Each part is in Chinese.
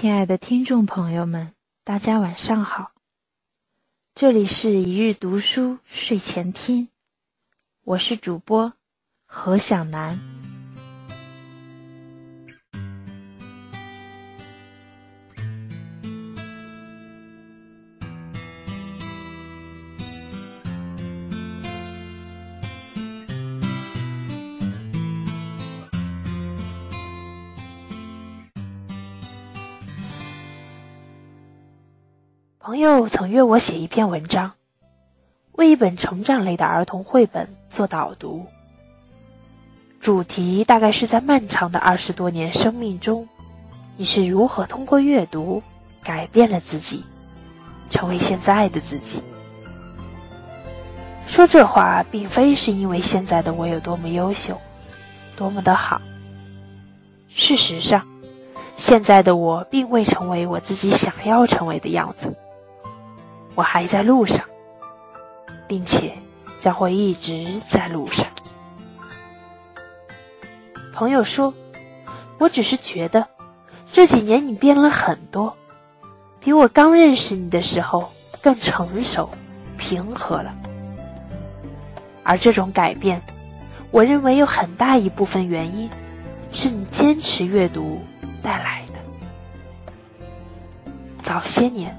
亲爱的听众朋友们，大家晚上好。这里是一日读书睡前听，我是主播何小楠。朋友曾约我写一篇文章，为一本成长类的儿童绘本做导读。主题大概是在漫长的二十多年生命中，你是如何通过阅读改变了自己，成为现在的自己。说这话，并非是因为现在的我有多么优秀，多么的好。事实上，现在的我并未成为我自己想要成为的样子。我还在路上，并且将会一直在路上。朋友说：“我只是觉得这几年你变了很多，比我刚认识你的时候更成熟、平和了。而这种改变，我认为有很大一部分原因是你坚持阅读带来的。早些年。”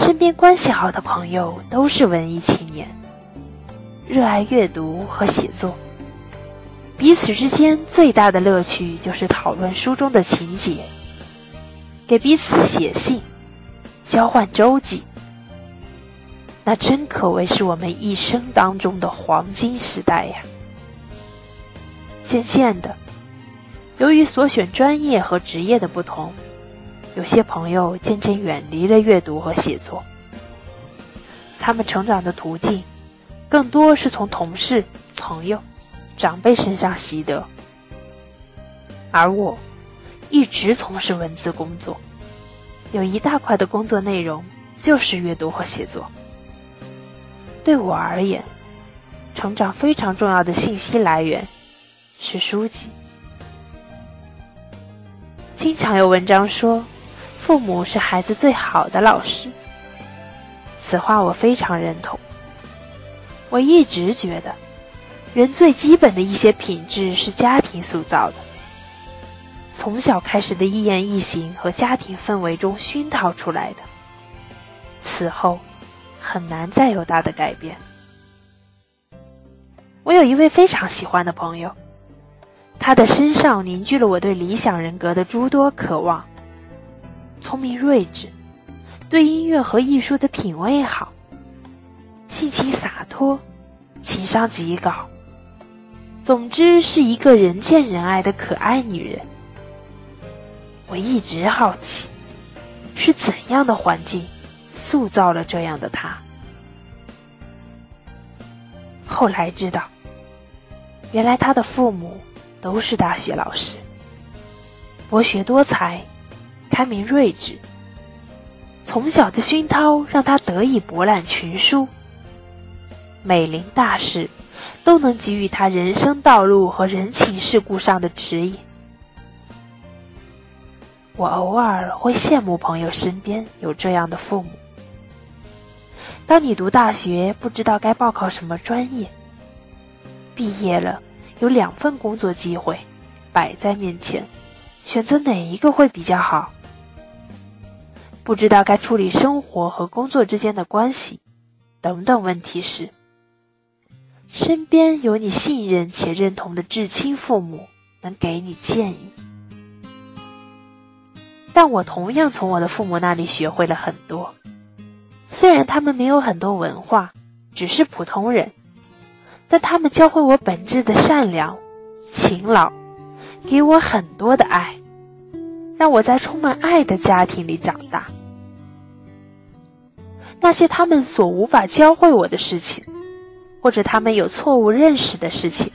身边关系好的朋友都是文艺青年，热爱阅读和写作。彼此之间最大的乐趣就是讨论书中的情节，给彼此写信，交换周记。那真可谓是我们一生当中的黄金时代呀！渐渐的，由于所选专业和职业的不同。有些朋友渐渐远离了阅读和写作，他们成长的途径更多是从同事、朋友、长辈身上习得，而我一直从事文字工作，有一大块的工作内容就是阅读和写作。对我而言，成长非常重要的信息来源是书籍。经常有文章说。父母是孩子最好的老师，此话我非常认同。我一直觉得，人最基本的一些品质是家庭塑造的，从小开始的一言一行和家庭氛围中熏陶出来的，此后很难再有大的改变。我有一位非常喜欢的朋友，他的身上凝聚了我对理想人格的诸多渴望。聪明睿智，对音乐和艺术的品味好，性情洒脱，情商极高。总之是一个人见人爱的可爱女人。我一直好奇，是怎样的环境塑造了这样的她。后来知道，原来她的父母都是大学老师，博学多才。开明睿智，从小的熏陶让他得以博览群书，美龄大事都能给予他人生道路和人情世故上的指引。我偶尔会羡慕朋友身边有这样的父母。当你读大学不知道该报考什么专业，毕业了有两份工作机会摆在面前，选择哪一个会比较好？不知道该处理生活和工作之间的关系，等等问题时，身边有你信任且认同的至亲父母能给你建议。但我同样从我的父母那里学会了很多，虽然他们没有很多文化，只是普通人，但他们教会我本质的善良、勤劳，给我很多的爱。让我在充满爱的家庭里长大。那些他们所无法教会我的事情，或者他们有错误认识的事情，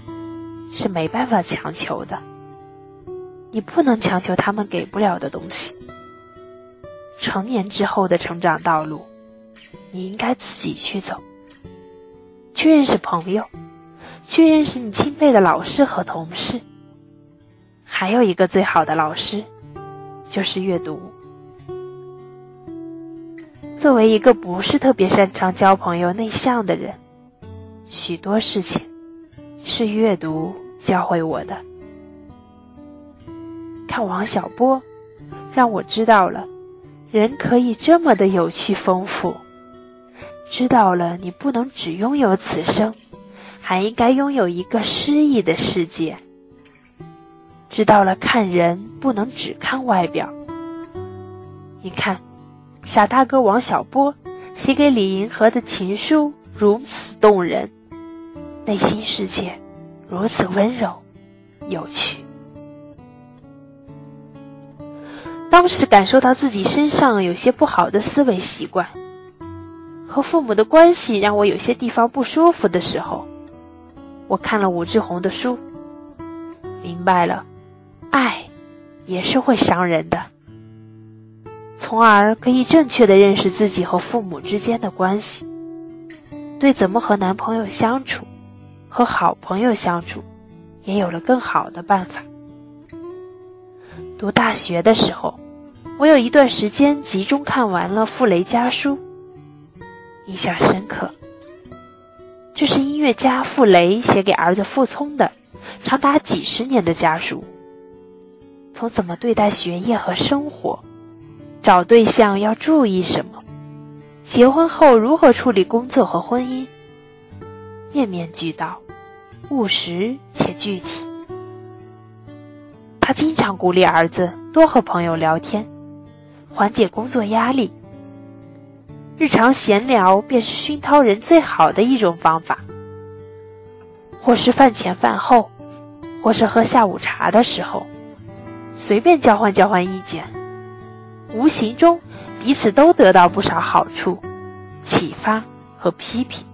是没办法强求的。你不能强求他们给不了的东西。成年之后的成长道路，你应该自己去走。去认识朋友，去认识你钦佩的老师和同事。还有一个最好的老师。就是阅读，作为一个不是特别擅长交朋友、内向的人，许多事情是阅读教会我的。看王小波，让我知道了人可以这么的有趣丰富，知道了你不能只拥有此生，还应该拥有一个诗意的世界。知道了看人不能只看外表。你看。傻大哥王小波写给李银河的情书如此动人，内心世界如此温柔、有趣。当时感受到自己身上有些不好的思维习惯，和父母的关系让我有些地方不舒服的时候，我看了武志红的书，明白了，爱也是会伤人的。从而可以正确的认识自己和父母之间的关系，对怎么和男朋友相处，和好朋友相处，也有了更好的办法。读大学的时候，我有一段时间集中看完了傅雷家书，印象深刻。这是音乐家傅雷写给儿子傅聪的，长达几十年的家书，从怎么对待学业和生活。找对象要注意什么？结婚后如何处理工作和婚姻？面面俱到，务实且具体。他经常鼓励儿子多和朋友聊天，缓解工作压力。日常闲聊便是熏陶人最好的一种方法。或是饭前饭后，或是喝下午茶的时候，随便交换交换意见。无形中，彼此都得到不少好处、启发和批评，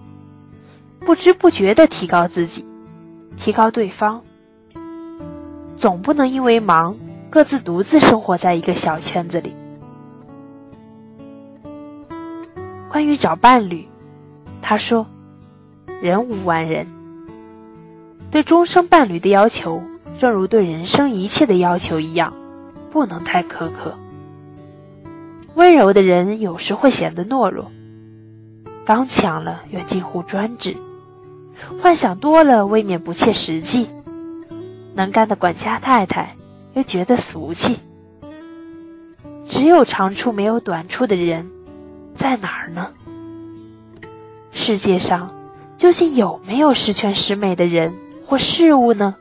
不知不觉地提高自己，提高对方。总不能因为忙，各自独自生活在一个小圈子里。关于找伴侣，他说：“人无完人，对终生伴侣的要求，正如对人生一切的要求一样，不能太苛刻。”温柔的人有时会显得懦弱，刚强了又近乎专制，幻想多了未免不切实际。能干的管家太太又觉得俗气。只有长处没有短处的人，在哪儿呢？世界上究竟有没有十全十美的人或事物呢？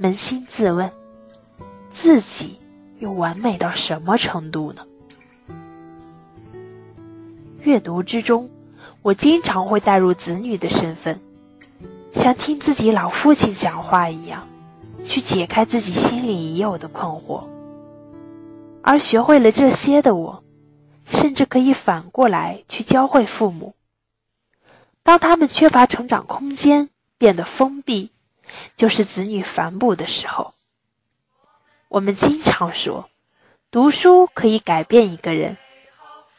扪心自问，自己。又完美到什么程度呢？阅读之中，我经常会带入子女的身份，像听自己老父亲讲话一样，去解开自己心里已有的困惑。而学会了这些的我，甚至可以反过来去教会父母：当他们缺乏成长空间，变得封闭，就是子女反哺的时候。我们经常说，读书可以改变一个人，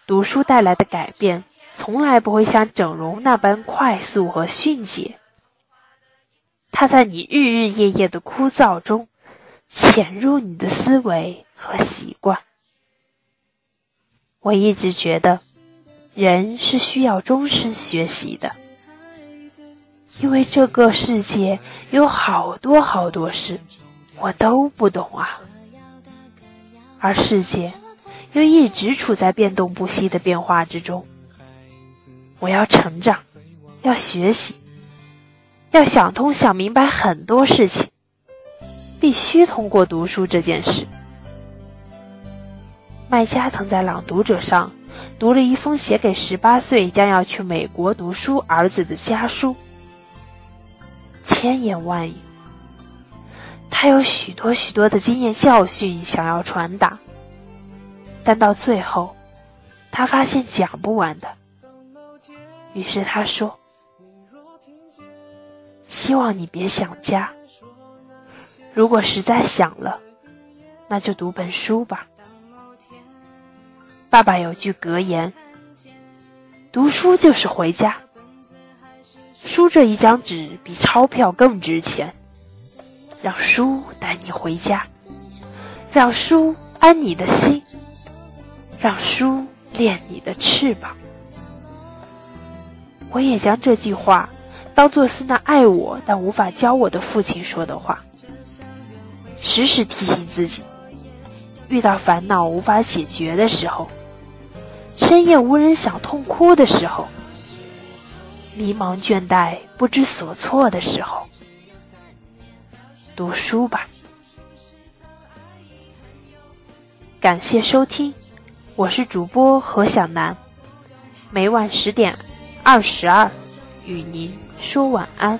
读书带来的改变从来不会像整容那般快速和迅捷。它在你日日夜夜的枯燥中，潜入你的思维和习惯。我一直觉得，人是需要终身学习的，因为这个世界有好多好多事。我都不懂啊，而世界又一直处在变动不息的变化之中。我要成长，要学习，要想通、想明白很多事情，必须通过读书这件事。麦家曾在《朗读者》上读了一封写给十八岁将要去美国读书儿子的家书，千言万语。他有许多许多的经验教训想要传达，但到最后，他发现讲不完的。于是他说：“希望你别想家。如果实在想了，那就读本书吧。”爸爸有句格言：“读书就是回家。”书这一张纸比钞票更值钱。让书带你回家，让书安你的心，让书练你的翅膀。我也将这句话当作是那爱我但无法教我的父亲说的话，时时提醒自己：遇到烦恼无法解决的时候，深夜无人想痛哭的时候，迷茫倦怠不知所措的时候，读书吧。感谢收听，我是主播何小楠，每晚十点二十二与您说晚安。